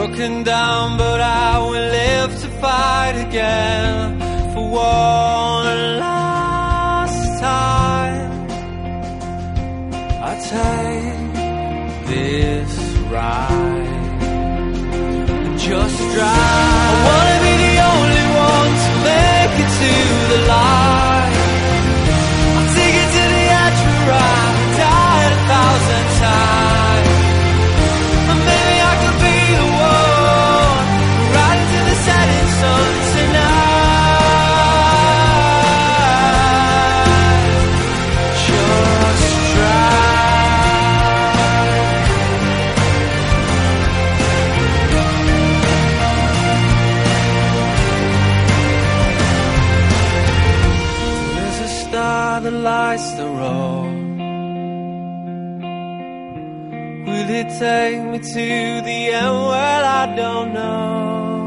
Broken down, but I will live to fight again for one last time. I take this ride and just drive. Lights the road. Will it take me to the end? Well, I don't know.